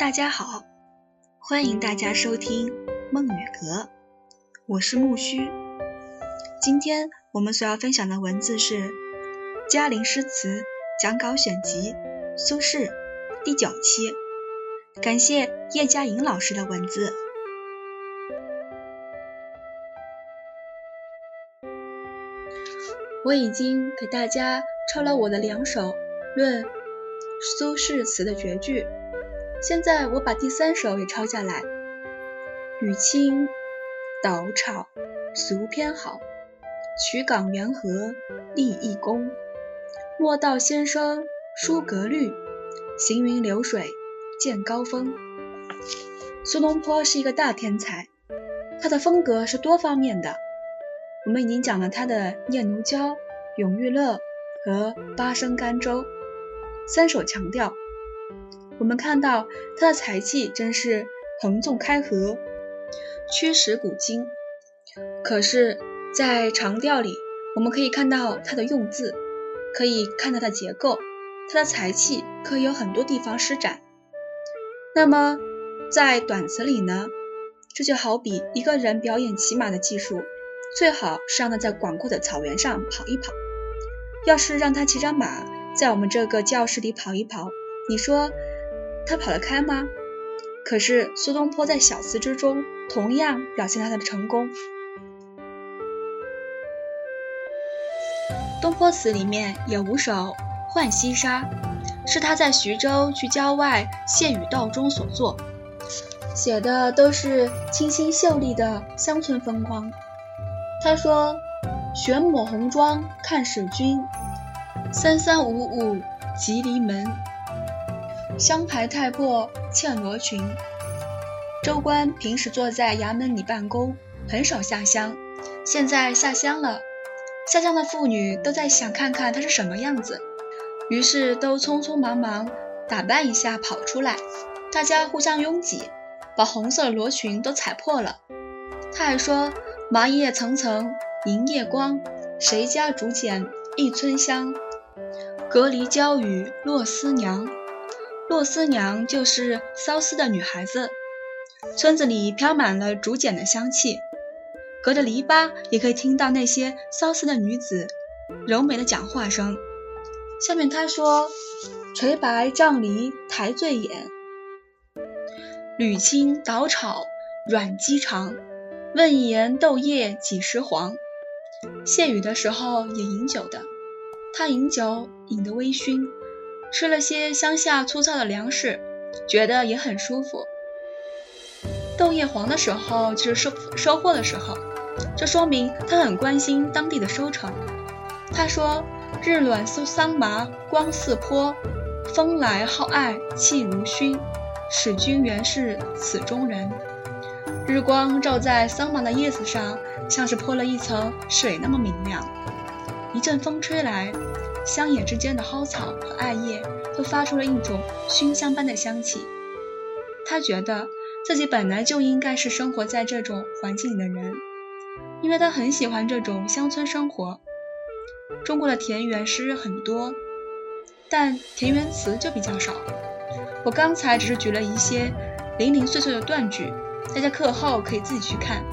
大家好，欢迎大家收听梦雨阁，我是木须。今天我们所要分享的文字是《嘉陵诗词讲稿选集》苏轼第九期，感谢叶嘉莹老师的文字。我已经给大家抄了我的两首论苏轼词的绝句。现在我把第三首也抄下来。雨清岛草俗偏好，曲港缘河立异功。莫道先生书阁律，行云流水见高峰。苏东坡是一个大天才，他的风格是多方面的。我们已经讲了他的《念奴娇》《永遇乐》和《八声甘州》三首强调。我们看到他的才气真是横纵开合，驱使古今。可是，在长调里，我们可以看到他的用字，可以看到他的结构，他的才气可以有很多地方施展。那么，在短词里呢？这就好比一个人表演骑马的技术，最好是让他在广阔的草原上跑一跑。要是让他骑着马在我们这个教室里跑一跑，你说？他跑得开吗？可是苏东坡在小词之中同样表现了他的成功。东坡词里面有五首《浣溪沙》，是他在徐州去郊外谢雨道中所作，写的都是清新秀丽的乡村风光。他说：“玄抹红妆看使君，三三五五即离门。”香牌太破嵌罗裙，州官平时坐在衙门里办公，很少下乡。现在下乡了，下乡的妇女都在想看看他是什么样子，于是都匆匆忙忙打扮一下跑出来。大家互相拥挤，把红色罗裙都踩破了。他还说：“麻叶层层迎夜光，谁家竹简一村香？隔离娇雨落丝娘。”洛丝娘就是骚丝的女孩子，村子里飘满了竹简的香气，隔着篱笆也可以听到那些骚丝的女子柔美的讲话声。下面他说：“垂白瘴篱抬醉眼，缕青捣草软鸡肠。问一言豆叶几时黄？”谢雨的时候也饮酒的，他饮酒饮得微醺。吃了些乡下粗糙的粮食，觉得也很舒服。豆叶黄的时候就是收收获的时候，这说明他很关心当地的收成。他说：“日暖搜桑麻光似泼，风来好爱气如熏。使君原是此中人。”日光照在桑麻的叶子上，像是泼了一层水那么明亮。一阵风吹来。乡野之间的蒿草和艾叶都发出了一种熏香般的香气。他觉得自己本来就应该是生活在这种环境里的人，因为他很喜欢这种乡村生活。中国的田园诗很多，但田园词就比较少。我刚才只是举了一些零零碎碎的断句，大家课后可以自己去看。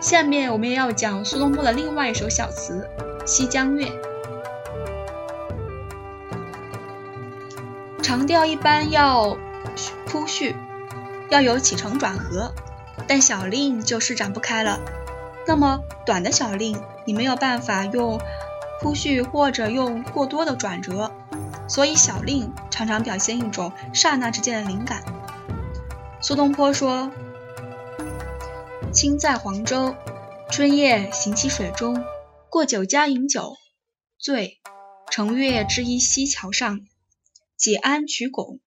下面我们也要讲苏东坡的另外一首小词《西江月》。长调一般要铺叙，要有起承转合，但小令就施展不开了。那么短的小令，你没有办法用铺叙或者用过多的转折，所以小令常常表现一种刹那之间的灵感。苏东坡说：“清在黄州，春夜行其水中，过酒家饮酒，醉，乘月之一溪桥上。”解鞍取拱，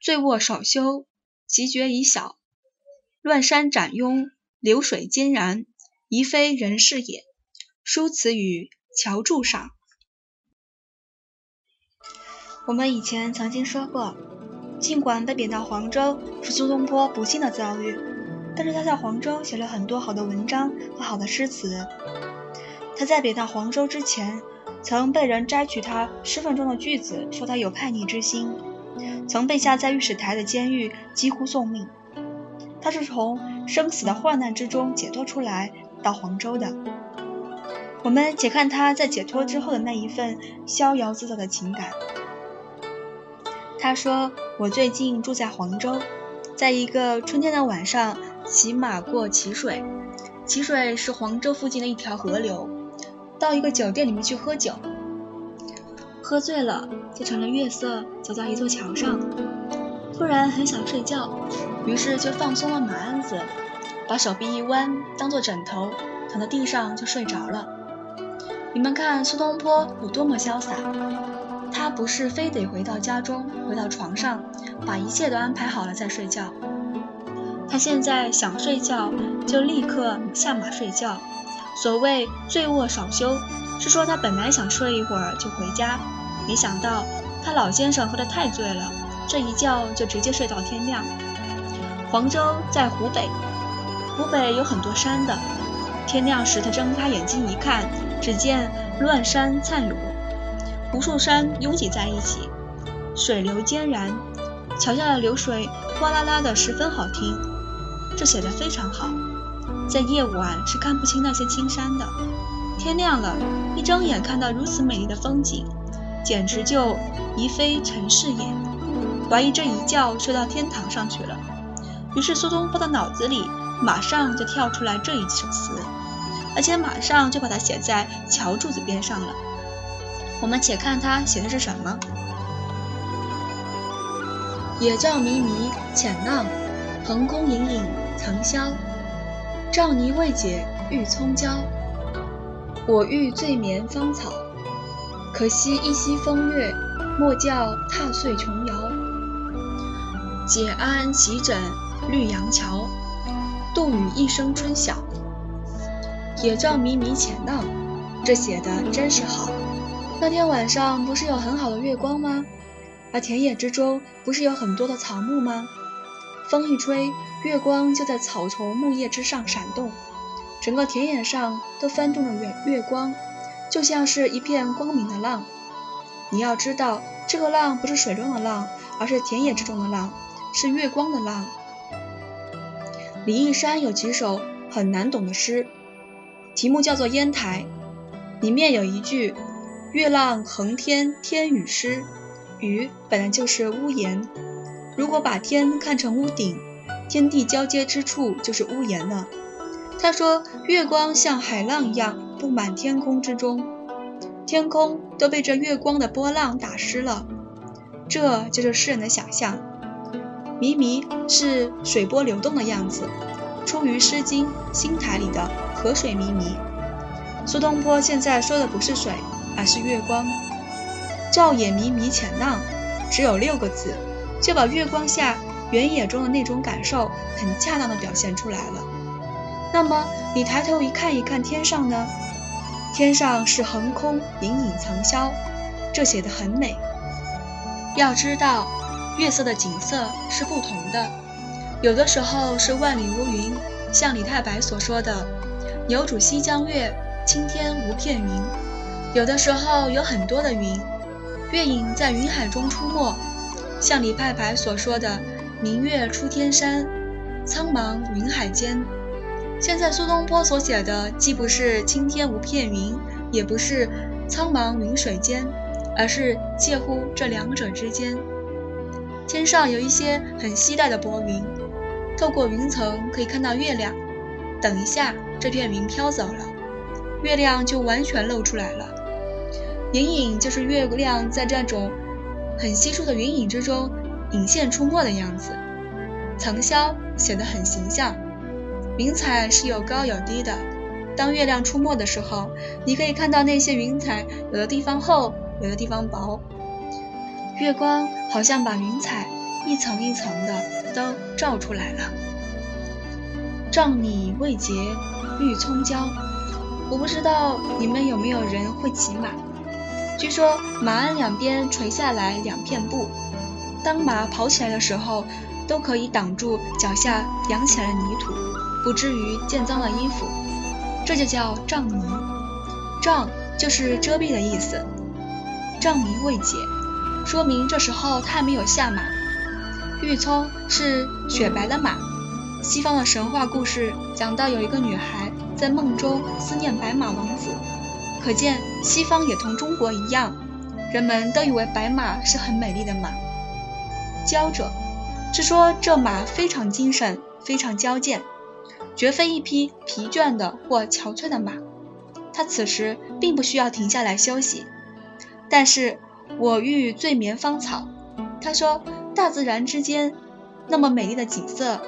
醉卧少休，即觉已晓。乱山斩拥，流水坚然，疑非人是也。书此语桥柱上。我们以前曾经说过，尽管被贬到黄州是苏东坡不幸的遭遇，但是他在黄州写了很多好的文章和好的诗词。他在贬到黄州之前。曾被人摘取他诗份中的句子，说他有叛逆之心，曾被下在御史台的监狱几乎送命。他是从生死的患难之中解脱出来到黄州的。我们且看他在解脱之后的那一份逍遥自在的情感。他说：“我最近住在黄州，在一个春天的晚上，骑马过淇水。淇水是黄州附近的一条河流。到一个酒店里面去喝酒，喝醉了，就乘着月色走到一座桥上，突然很想睡觉，于是就放松了马鞍子，把手臂一弯，当做枕头，躺在地上就睡着了。”你们看苏东坡有多么潇洒，他不是非得回到家中，回到床上，把一切都安排好了再睡觉。他现在想睡觉，就立刻下马睡觉。所谓醉卧少休，是说他本来想睡一会儿就回家，没想到他老先生喝得太醉了，这一觉就直接睡到天亮。黄州在湖北，湖北有很多山的。天亮时，他睁开眼睛一看，只见乱山灿裸，无数山拥挤在一起，水流潋然，桥下的流水哗啦啦的，十分好听。这写的非常好，在夜晚是看不清那些青山的。天亮了，一睁眼看到如此美丽的风景，简直就疑非尘世也，怀疑这一觉睡到天堂上去了。于是苏东坡的脑子里马上就跳出来这一首词。而且马上就把它写在桥柱子边上了。我们且看他写的是什么：野照迷迷浅浪，横空隐隐层霄。障泥未解欲葱焦，我欲醉眠芳草。可惜一夕风月，莫教踏碎琼瑶。解鞍齐枕绿杨桥，杜雨一声春晓。野照迷迷浅浪，这写的真是好。那天晚上不是有很好的月光吗？而田野之中不是有很多的草木吗？风一吹，月光就在草丛木叶之上闪动，整个田野上都翻动着月月光，就像是一片光明的浪。你要知道，这个浪不是水中的浪，而是田野之中的浪，是月光的浪。李义山有几首很难懂的诗。题目叫做《烟台》，里面有一句“月浪横天，天雨湿”，雨本来就是屋檐，如果把天看成屋顶，天地交接之处就是屋檐了。他说，月光像海浪一样布满天空之中，天空都被这月光的波浪打湿了，这就是诗人的想象。迷迷是水波流动的样子，出于《诗经·新台》里的。河水迷迷，苏东坡现在说的不是水，而是月光。照野靡靡浅浪，只有六个字，就把月光下原野中的那种感受很恰当的表现出来了。那么你抬头一看一看天上呢？天上是横空隐隐层霄，这写的很美。要知道，月色的景色是不同的，有的时候是万里无云，像李太白所说的。牛渚西江月，青天无片云。有的时候有很多的云，月影在云海中出没，像李太白所说的“明月出天山，苍茫云海间”。现在苏东坡所写的既不是青天无片云，也不是苍茫云水间，而是介乎这两者之间。天上有一些很稀淡的薄云，透过云层可以看到月亮。等一下。这片云飘走了，月亮就完全露出来了。隐隐就是月亮在这种很稀疏的云影之中隐现出没的样子。层霄写得很形象，云彩是有高有低的。当月亮出没的时候，你可以看到那些云彩，有的地方厚，有的地方薄。月光好像把云彩一层一层的都照出来了。帐里未结。绿葱椒，我不知道你们有没有人会骑马。据说马鞍两边垂下来两片布，当马跑起来的时候，都可以挡住脚下扬起来的泥土，不至于溅脏了衣服。这就叫障泥。障就是遮蔽的意思。障泥未解，说明这时候他还没有下马。玉聪是雪白的马。西方的神话故事讲到有一个女孩在梦中思念白马王子，可见西方也同中国一样，人们都以为白马是很美丽的马。骄者是说这马非常精神，非常矫健，绝非一匹疲倦的或憔悴的马。它此时并不需要停下来休息。但是我欲醉眠芳草，他说大自然之间那么美丽的景色。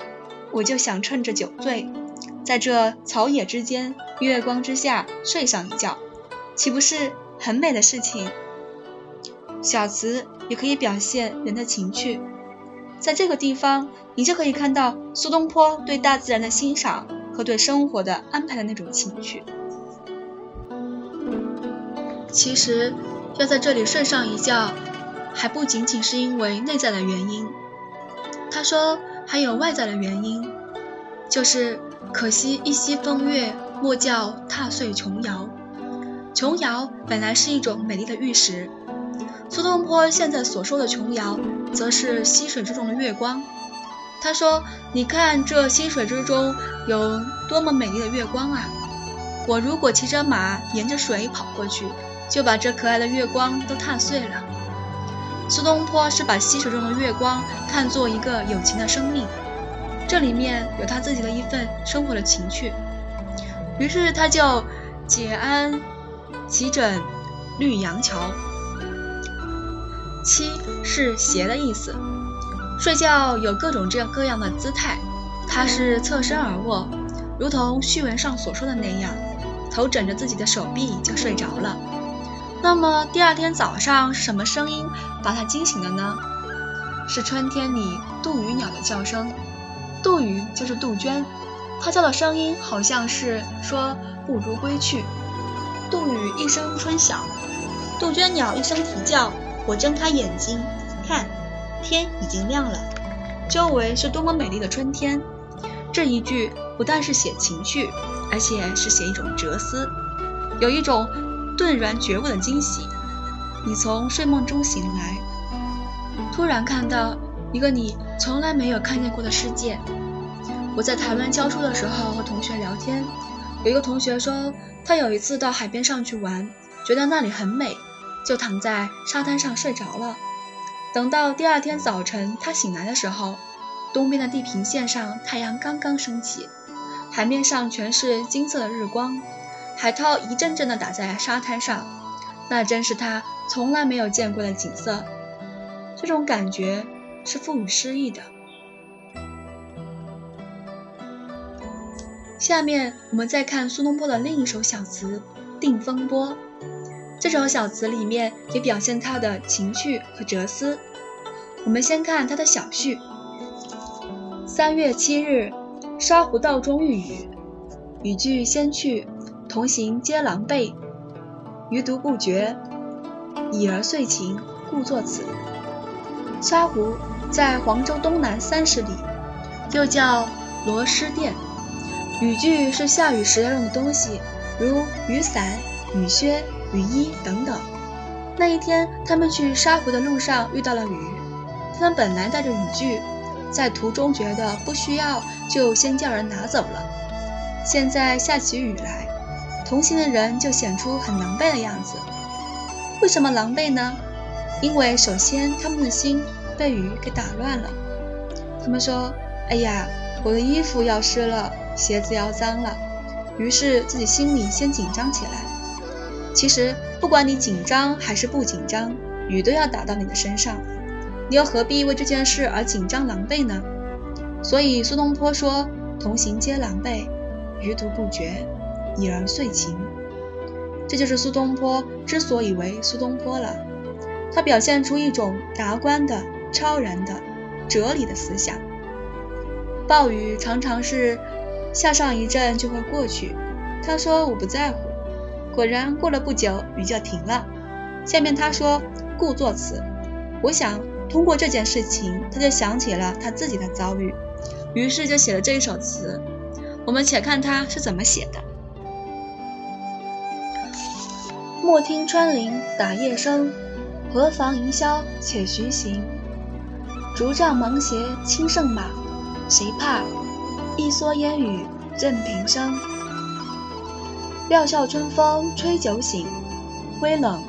我就想趁着酒醉，在这草野之间、月光之下睡上一觉，岂不是很美的事情？小词也可以表现人的情趣，在这个地方，你就可以看到苏东坡对大自然的欣赏和对生活的安排的那种情趣。其实，要在这里睡上一觉，还不仅仅是因为内在的原因。他说。还有外在的原因，就是可惜一夕风月，莫教踏碎琼瑶。琼瑶本来是一种美丽的玉石，苏东坡现在所说的琼瑶，则是溪水之中的月光。他说：“你看这溪水之中有多么美丽的月光啊！我如果骑着马沿着水跑过去，就把这可爱的月光都踏碎了。”苏东坡是把溪水中的月光看作一个有情的生命，这里面有他自己的一份生活的情趣。于是他就解鞍齐枕绿杨桥。七是斜的意思，睡觉有各种这样各样的姿态。他是侧身而卧，如同序文上所说的那样，头枕着自己的手臂就睡着了。那么第二天早上是什么声音把他惊醒的呢？是春天里杜鱼鸟的叫声。杜鱼就是杜鹃，它叫的声音好像是说不如归去。杜宇一声春晓，杜鹃鸟一声啼叫。我睁开眼睛，看，天已经亮了，周围是多么美丽的春天。这一句不但是写情趣，而且是写一种哲思，有一种。顿然觉悟的惊喜，你从睡梦中醒来，突然看到一个你从来没有看见过的世界。我在台湾教书的时候和同学聊天，有一个同学说他有一次到海边上去玩，觉得那里很美，就躺在沙滩上睡着了。等到第二天早晨他醒来的时候，东边的地平线上太阳刚刚升起，海面上全是金色的日光。海涛一阵阵地打在沙滩上，那真是他从来没有见过的景色。这种感觉是赋予诗意的。下面我们再看苏东坡的另一首小词《定风波》。这首小词里面也表现他的情趣和哲思。我们先看他的小序：三月七日，沙湖道中遇雨，雨具先去。同行皆狼狈，余独不觉。已而遂晴，故作此。沙湖在黄州东南三十里，又叫罗师店。雨具是下雨时要用的东西，如雨伞、雨靴、雨衣等等。那一天，他们去沙湖的路上遇到了雨，他们本来带着雨具，在途中觉得不需要，就先叫人拿走了。现在下起雨来。同行的人就显出很狼狈的样子。为什么狼狈呢？因为首先他们的心被雨给打乱了。他们说：“哎呀，我的衣服要湿了，鞋子要脏了。”于是自己心里先紧张起来。其实不管你紧张还是不紧张，雨都要打到你的身上，你又何必为这件事而紧张狼狈呢？所以苏东坡说：“同行皆狼狈，余独不觉。”已而遂晴，这就是苏东坡之所以为苏东坡了。他表现出一种达观的、超然的、哲理的思想。暴雨常常是下上一阵就会过去，他说我不在乎。果然过了不久，雨就停了。下面他说故作此，我想通过这件事情，他就想起了他自己的遭遇，于是就写了这一首词。我们且看他是怎么写的。莫听穿林打叶声，何妨吟啸且徐行？竹杖芒鞋轻胜马，谁怕？一蓑烟雨任平生。料峭春风吹酒醒，微冷，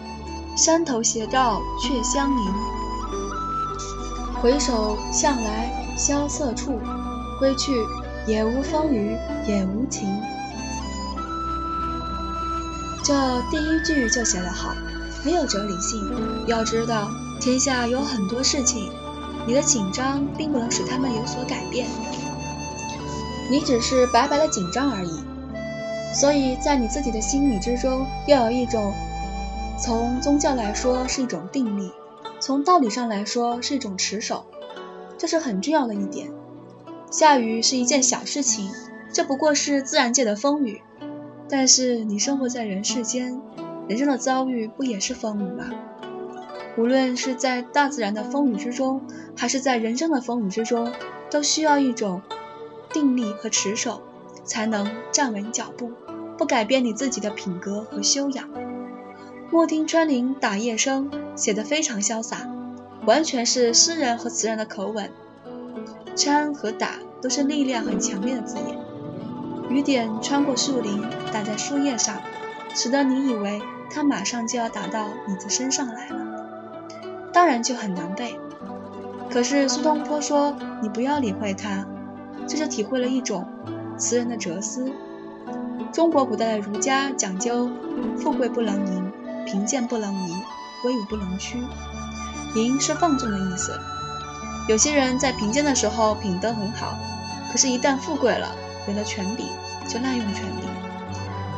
山头斜照却相迎。回首向来萧瑟处，归去，也无风雨也无晴。这第一句就写得好，很有哲理性。要知道，天下有很多事情，你的紧张并不能使他们有所改变，你只是白白的紧张而已。所以在你自己的心理之中，要有一种，从宗教来说是一种定力，从道理上来说是一种持守，这是很重要的一点。下雨是一件小事情，这不过是自然界的风雨。但是你生活在人世间，人生的遭遇不也是风雨吗？无论是在大自然的风雨之中，还是在人生的风雨之中，都需要一种定力和持守，才能站稳脚步，不改变你自己的品格和修养。莫听穿林打叶声，写得非常潇洒，完全是诗人和词人的口吻。穿和打都是力量很强烈的字眼。雨点穿过树林，打在树叶上，使得你以为它马上就要打到你的身上来了，当然就很难背。可是苏东坡说：“你不要理会它。”这就体会了一种词人的哲思。中国古代的儒家讲究富贵不能淫，贫贱不能移，威武不能屈。淫是放纵的意思。有些人在贫贱的时候品德很好，可是，一旦富贵了，有了权柄。就滥用权柄，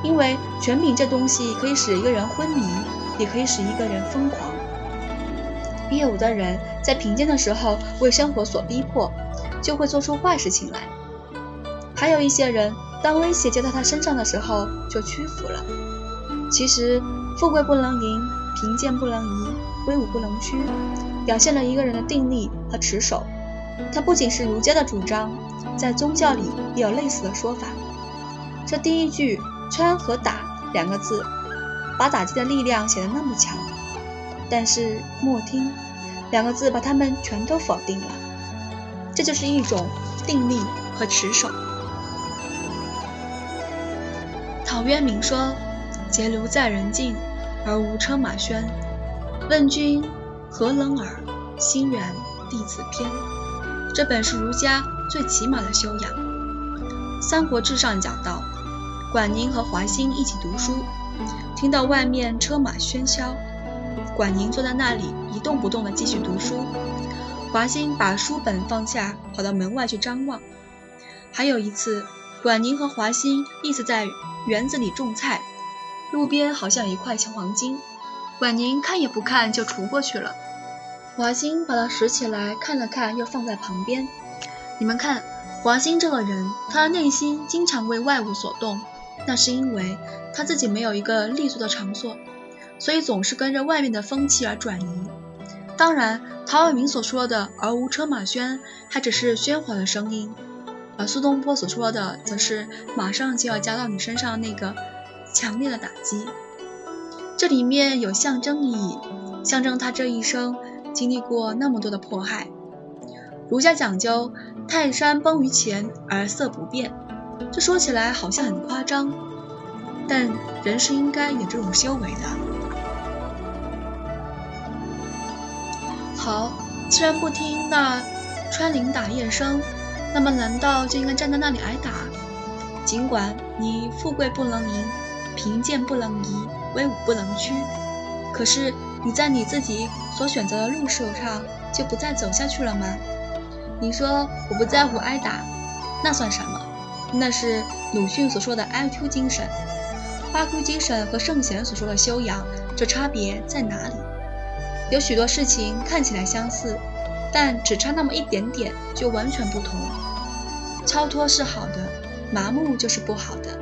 因为权柄这东西可以使一个人昏迷，也可以使一个人疯狂。也有的人在贫贱的时候为生活所逼迫，就会做出坏事情来；还有一些人，当威胁接到他身上的时候，就屈服了。其实，富贵不能淫，贫贱不能移，威武不能屈，表现了一个人的定力和持守。它不仅是儒家的主张，在宗教里也有类似的说法。这第一句“穿”和“打”两个字，把打击的力量写得那么强，但是“莫听”两个字把他们全都否定了。这就是一种定力和持守。陶渊明说：“结庐在人境，而无车马喧。问君何能尔？心远地自偏。”这本是儒家最起码的修养。《三国志》上讲到。管宁和华歆一起读书，听到外面车马喧嚣，管宁坐在那里一动不动地继续读书，华歆把书本放下，跑到门外去张望。还有一次，管宁和华歆一起在园子里种菜，路边好像一块青黄金，管宁看也不看就锄过去了。华歆把它拾起来看了看，又放在旁边。你们看，华歆这个人，他的内心经常为外物所动。那是因为他自己没有一个立足的场所，所以总是跟着外面的风气而转移。当然，陶渊明所说的“而无车马喧”还只是喧哗的声音，而苏东坡所说的则是马上就要加到你身上那个强烈的打击。这里面有象征意义，象征他这一生经历过那么多的迫害。儒家讲究“泰山崩于前而色不变”。这说起来好像很夸张，但人是应该有这种修为的。既然不听那穿林打叶声，那么难道就应该站在那里挨打？尽管你富贵不能淫，贫贱不能移，威武不能屈，可是你在你自己所选择的路上就不再走下去了吗？你说我不在乎挨打，那算什么？那是鲁迅所说的 “IQ 精神”，八 Q 精神和圣贤所说的修养，这差别在哪里？有许多事情看起来相似，但只差那么一点点就完全不同。超脱是好的，麻木就是不好的。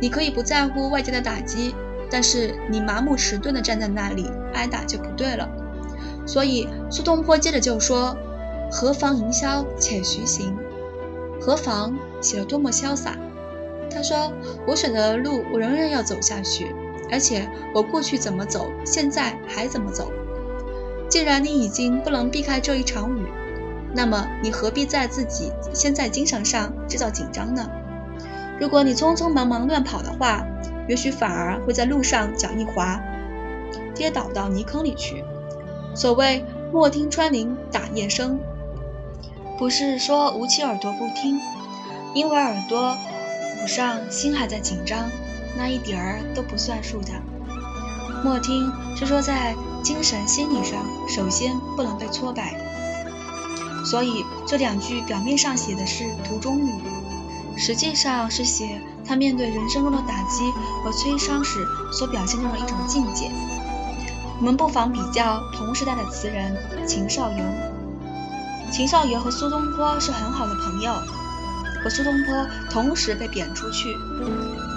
你可以不在乎外界的打击，但是你麻木迟钝地站在那里挨打就不对了。所以苏东坡接着就说：“何妨吟啸且徐行。”何妨写得多么潇洒！他说：“我选择的路，我仍然要走下去，而且我过去怎么走，现在还怎么走。既然你已经不能避开这一场雨，那么你何必在自己先在精神上制造紧张呢？如果你匆匆忙忙乱跑的话，也许反而会在路上脚一滑，跌倒到泥坑里去。所谓莫听穿林打叶声，不是说捂起耳朵不听，因为耳朵捂上，心还在紧张，那一点儿都不算数的。莫听是说在精神心理上，首先不能被挫败。所以这两句表面上写的是途中语，实际上是写他面对人生中的打击和摧伤时所表现中的一种境界。我们不妨比较同时代的词人秦少游。秦少游和苏东坡是很好的朋友，和苏东坡同时被贬出去。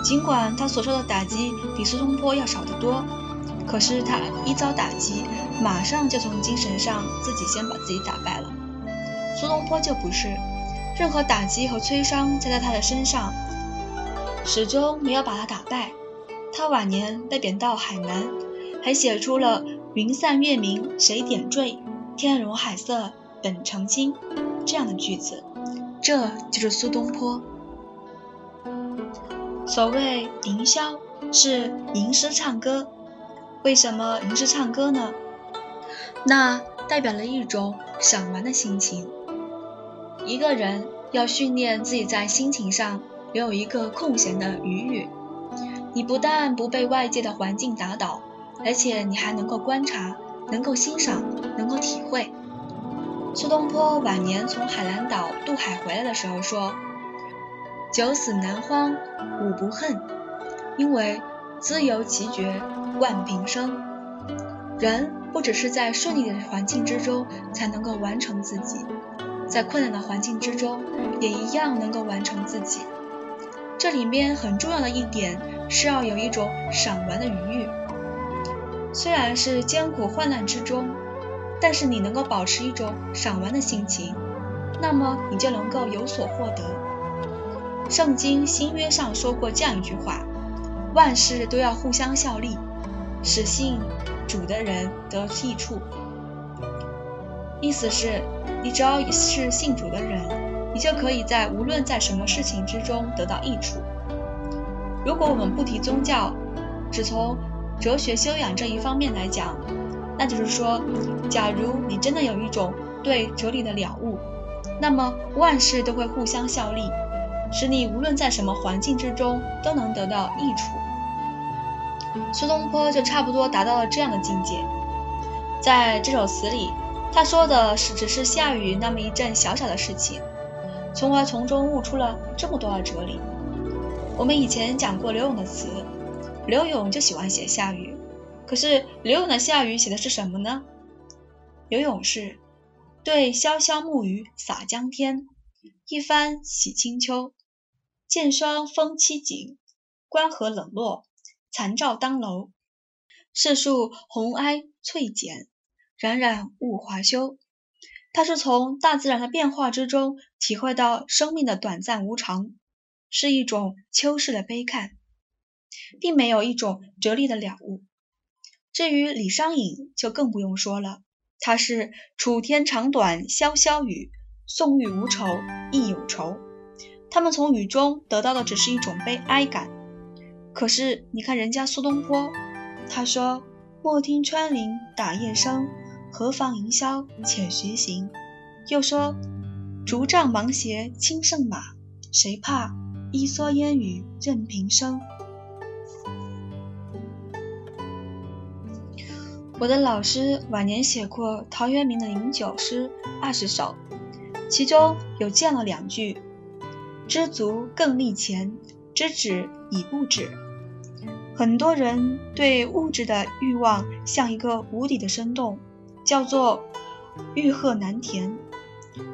尽管他所受的打击比苏东坡要少得多，可是他一遭打击，马上就从精神上自己先把自己打败了。苏东坡就不是，任何打击和摧伤加在他的身上，始终没有把他打败。他晚年被贬到海南。还写出了“云散月明谁点缀，天容海色本澄清”这样的句子，这就是苏东坡。所谓吟啸，是吟诗唱歌。为什么您是唱歌呢？那代表了一种赏玩的心情。一个人要训练自己在心情上留有一个空闲的余裕，你不但不被外界的环境打倒。而且你还能够观察，能够欣赏，能够体会。苏东坡晚年从海南岛渡海回来的时候说：“九死南荒吾不恨，因为自由奇绝万平生。”人不只是在顺利的环境之中才能够完成自己，在困难的环境之中也一样能够完成自己。这里面很重要的一点是要有一种赏玩的余裕。虽然是艰苦患难之中，但是你能够保持一种赏玩的心情，那么你就能够有所获得。圣经新约上说过这样一句话：万事都要互相效力，使信主的人得益处。意思是，你只要是信主的人，你就可以在无论在什么事情之中得到益处。如果我们不提宗教，只从哲学修养这一方面来讲，那就是说，假如你真的有一种对哲理的了悟，那么万事都会互相效力，使你无论在什么环境之中都能得到益处。苏东坡就差不多达到了这样的境界。在这首词里，他说的是只是下雨那么一阵小小的事情，从而从中悟出了这么多的哲理。我们以前讲过刘永的词。刘永就喜欢写下雨，可是刘永的下雨写的是什么呢？刘永是对潇潇暮雨洒江天，一番洗清秋。见霜风凄景，关河冷落，残照当楼。世树红埃翠减，冉冉物华休。他是从大自然的变化之中体会到生命的短暂无常，是一种秋世的悲叹。并没有一种哲理的了悟。至于李商隐，就更不用说了。他是楚天长短潇潇雨，宋玉无愁亦有愁。他们从雨中得到的只是一种悲哀感。可是你看人家苏东坡，他说：“莫听穿林打叶声，何妨吟啸且徐行。”又说：“竹杖芒鞋轻胜马，谁怕一蓑烟雨任平生。”我的老师晚年写过陶渊明的饮酒诗二十首，其中有这样两句：“知足更立前，知止已不止。”很多人对物质的欲望像一个无底的深洞，叫做“欲壑难填”。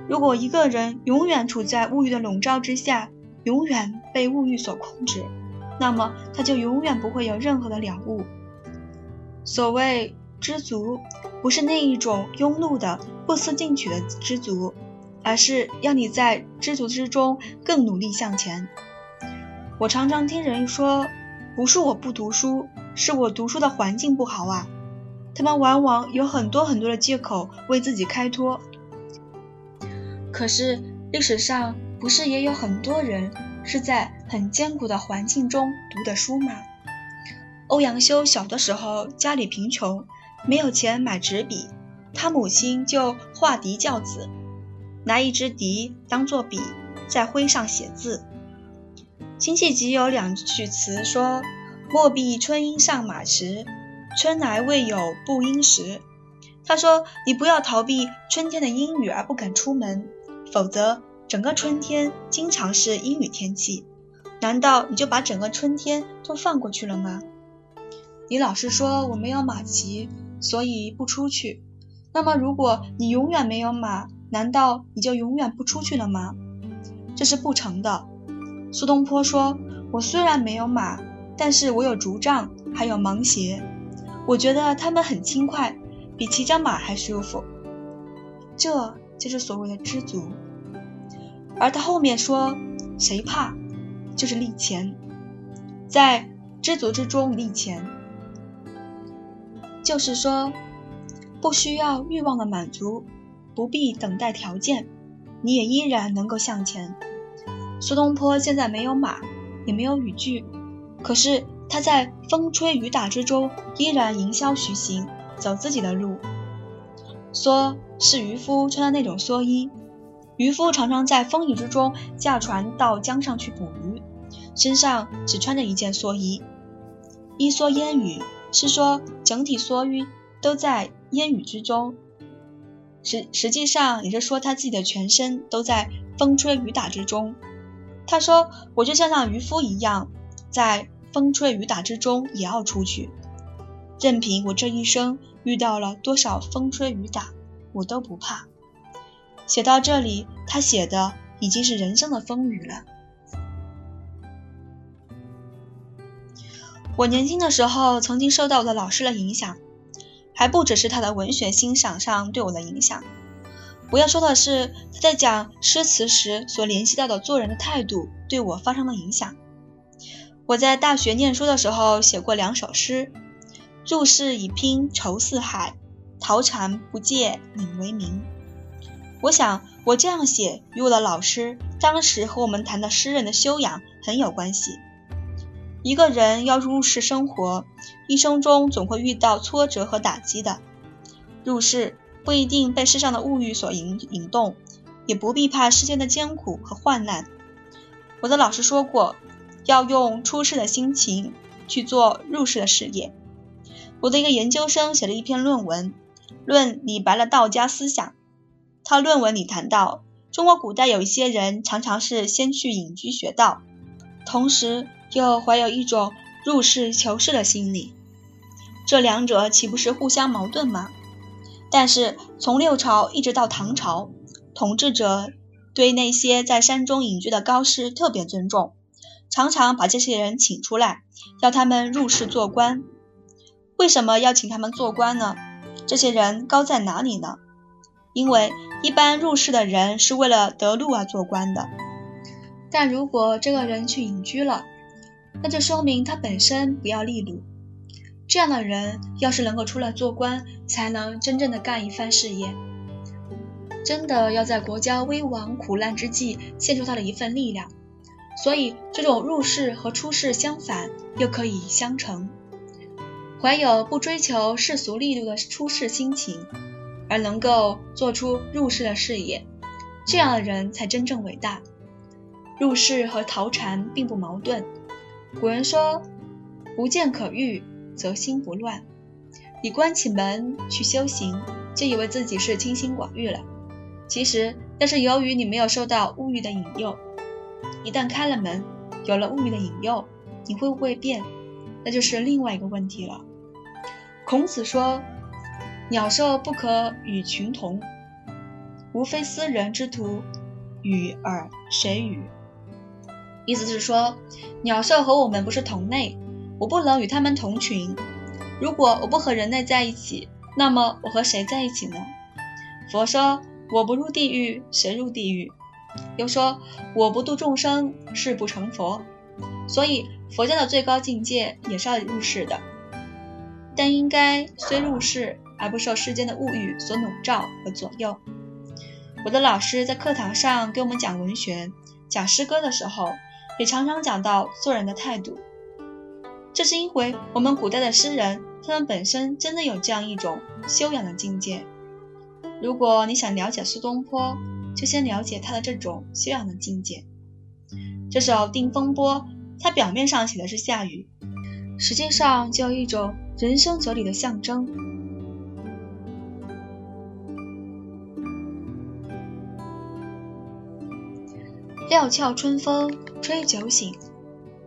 如果一个人永远处在物欲的笼罩之下，永远被物欲所控制，那么他就永远不会有任何的了悟。所谓。知足不是那一种庸碌的、不思进取的知足，而是要你在知足之中更努力向前。我常常听人说，不是我不读书，是我读书的环境不好啊。他们往往有很多很多的借口为自己开脱。可是历史上不是也有很多人是在很艰苦的环境中读的书吗？欧阳修小的时候家里贫穷，没有钱买纸笔，他母亲就画笛教子，拿一支笛当做笔，在灰上写字。辛弃疾有两句词说：“莫避春阴上马时。”春来未有不阴时，他说：“你不要逃避春天的阴雨而不敢出门，否则整个春天经常是阴雨天气。难道你就把整个春天都放过去了吗？你老是说我没有马骑，所以不出去。那么如果你永远没有马，难道你就永远不出去了吗？这是不成的。”苏东坡说：“我虽然没有马，但是我有竹杖，还有芒鞋。”我觉得他们很轻快，比骑着马还舒服。这就是所谓的知足。而他后面说：“谁怕？就是立钱，在知足之中立钱。”就是说，不需要欲望的满足，不必等待条件，你也依然能够向前。苏东坡现在没有马，也没有雨具，可是。他在风吹雨打之中，依然迎霄徐行，走自己的路。蓑是渔夫穿的那种蓑衣，渔夫常常在风雨之中驾船到江上去捕鱼，身上只穿着一件蓑衣。一蓑烟雨是说整体蓑衣都在烟雨之中，实实际上也是说他自己的全身都在风吹雨打之中。他说：“我就像像渔夫一样，在。”风吹雨打之中也要出去，任凭我这一生遇到了多少风吹雨打，我都不怕。写到这里，他写的已经是人生的风雨了。我年轻的时候曾经受到我的老师的影响，还不只是他的文学欣赏上对我的影响。我要说的是，他在讲诗词时所联系到的做人的态度，对我发生了影响。我在大学念书的时候写过两首诗：“入世已拼愁似海，陶禅不借引为名。”我想，我这样写与我的老师当时和我们谈的诗人的修养很有关系。一个人要入世生活，一生中总会遇到挫折和打击的。入世不一定被世上的物欲所引引动，也不必怕世间的艰苦和患难。我的老师说过。要用出世的心情去做入世的事业。我的一个研究生写了一篇论文，论李白的道家思想。他论文里谈到，中国古代有一些人常常是先去隐居学道，同时又怀有一种入世求是的心理。这两者岂不是互相矛盾吗？但是从六朝一直到唐朝，统治者对那些在山中隐居的高士特别尊重。常常把这些人请出来，要他们入仕做官。为什么要请他们做官呢？这些人高在哪里呢？因为一般入仕的人是为了得禄而做官的。但如果这个人去隐居了，那就说明他本身不要利禄。这样的人要是能够出来做官，才能真正的干一番事业，真的要在国家危亡苦难之际献出他的一份力量。所以，这种入世和出世相反，又可以相成。怀有不追求世俗利禄的出世心情，而能够做出入世的事业，这样的人才真正伟大。入世和逃禅并不矛盾。古人说：“无剑可遇，则心不乱。”你关起门去修行，就以为自己是清心寡欲了。其实，那是由于你没有受到物欲的引诱。一旦开了门，有了物欲的引诱，你会不会变？那就是另外一个问题了。孔子说：“鸟兽不可与群同，无非斯人之徒，与尔谁与？”意思是说，鸟兽和我们不是同类，我不能与他们同群。如果我不和人类在一起，那么我和谁在一起呢？佛说：“我不入地狱，谁入地狱？”又说：“我不度众生，誓不成佛。”所以佛教的最高境界也是要入世的。但应该虽入世，而不受世间的物欲所笼罩和左右。我的老师在课堂上给我们讲文学、讲诗歌的时候，也常常讲到做人的态度。这是因为我们古代的诗人，他们本身真的有这样一种修养的境界。如果你想了解苏东坡，就先了解他的这种修养的境界。这首《定风波》，它表面上写的是下雨，实际上就有一种人生哲理的象征。料峭春风吹酒醒，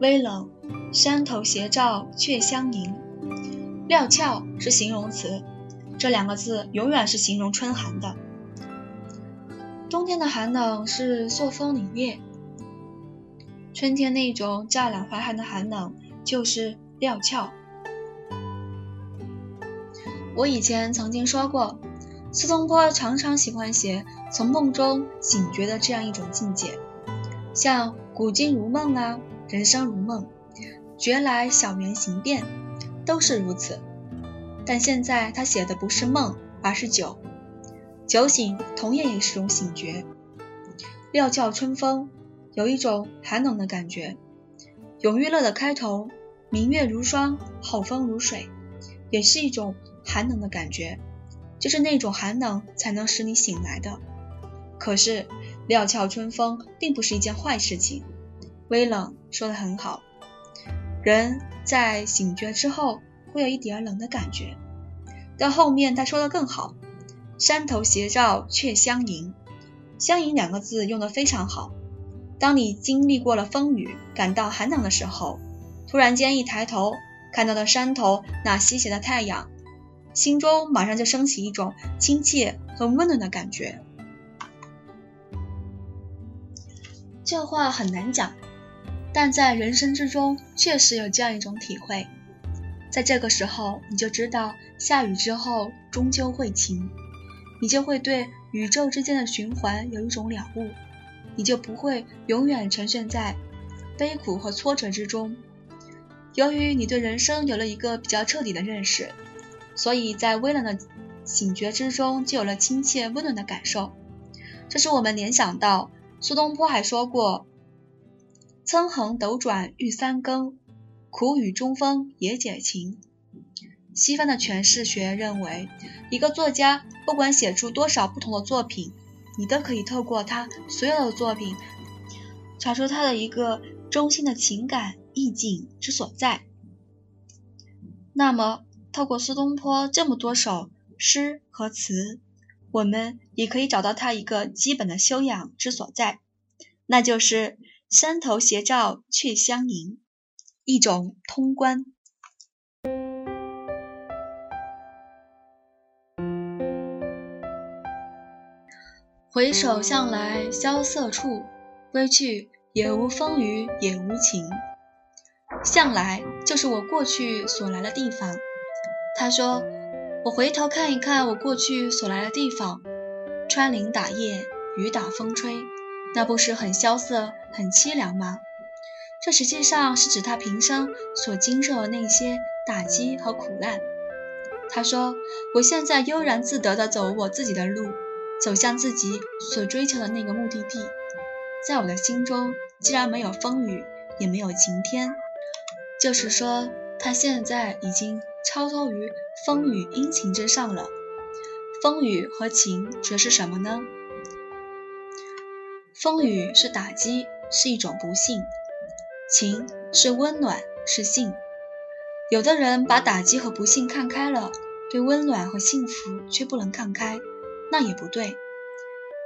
微冷，山头斜照却相迎。料峭是形容词。这两个字永远是形容春寒的。冬天的寒冷是朔风凛冽，春天那种乍暖还寒的寒冷就是料峭。我以前曾经说过，苏东坡常常喜欢写从梦中醒觉的这样一种境界，像“古今如梦”啊，“人生如梦”，“觉来小园行遍”，都是如此。但现在他写的不是梦，而是酒。酒醒同样也是种醒觉。料峭春风，有一种寒冷的感觉。永遇乐的开头，明月如霜，好风如水，也是一种寒冷的感觉。就是那种寒冷才能使你醒来的。可是料峭春风并不是一件坏事情。微冷说的很好，人在醒觉之后。会有一点冷的感觉，到后面他说的更好，山头斜照却相迎，相迎两个字用的非常好。当你经历过了风雨，感到寒冷的时候，突然间一抬头，看到了山头那西斜的太阳，心中马上就升起一种亲切和温暖的感觉。这话很难讲，但在人生之中确实有这样一种体会。在这个时候，你就知道下雨之后终究会晴，你就会对宇宙之间的循环有一种了悟，你就不会永远沉陷在悲苦和挫折之中。由于你对人生有了一个比较彻底的认识，所以在微冷的醒觉之中就有了亲切温暖的感受。这是我们联想到苏东坡还说过：“曾横斗转欲三更。”苦雨中风也解情。西方的诠释学认为，一个作家不管写出多少不同的作品，你都可以透过他所有的作品，找出他的一个中心的情感意境之所在。那么，透过苏东坡这么多首诗和词，我们也可以找到他一个基本的修养之所在，那就是山头斜照却相迎。一种通关。回首向来萧瑟处，归去，也无风雨也无晴。向来就是我过去所来的地方。他说：“我回头看一看我过去所来的地方，穿林打叶，雨打风吹，那不是很萧瑟、很凄凉吗？”这实际上是指他平生所经受的那些打击和苦难。他说：“我现在悠然自得地走我自己的路，走向自己所追求的那个目的地。在我的心中，既然没有风雨，也没有晴天，就是说，他现在已经超脱于风雨阴晴之上了。风雨和晴指的是什么呢？风雨是打击，是一种不幸。”情是温暖，是幸。有的人把打击和不幸看开了，对温暖和幸福却不能看开，那也不对。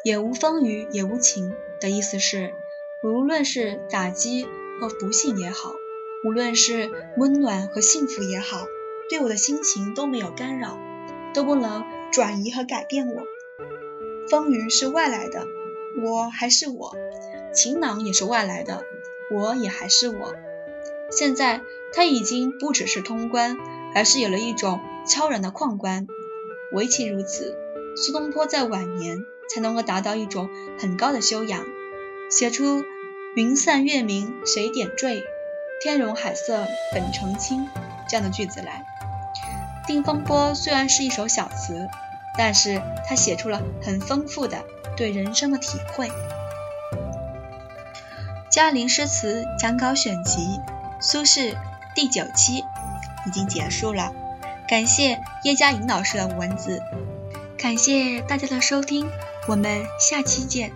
也无风雨也无晴的意思是，无论是打击和不幸也好，无论是温暖和幸福也好，对我的心情都没有干扰，都不能转移和改变我。风雨是外来的，我还是我；晴朗也是外来的。我也还是我，现在他已经不只是通关，而是有了一种超然的旷观。唯其如此，苏东坡在晚年才能够达到一种很高的修养，写出“云散月明谁点缀，天容海色本澄清”这样的句子来。定风波》虽然是一首小词，但是他写出了很丰富的对人生的体会。嘉陵诗词讲稿选集，苏轼第九期已经结束了，感谢叶嘉莹老师的文字，感谢大家的收听，我们下期见。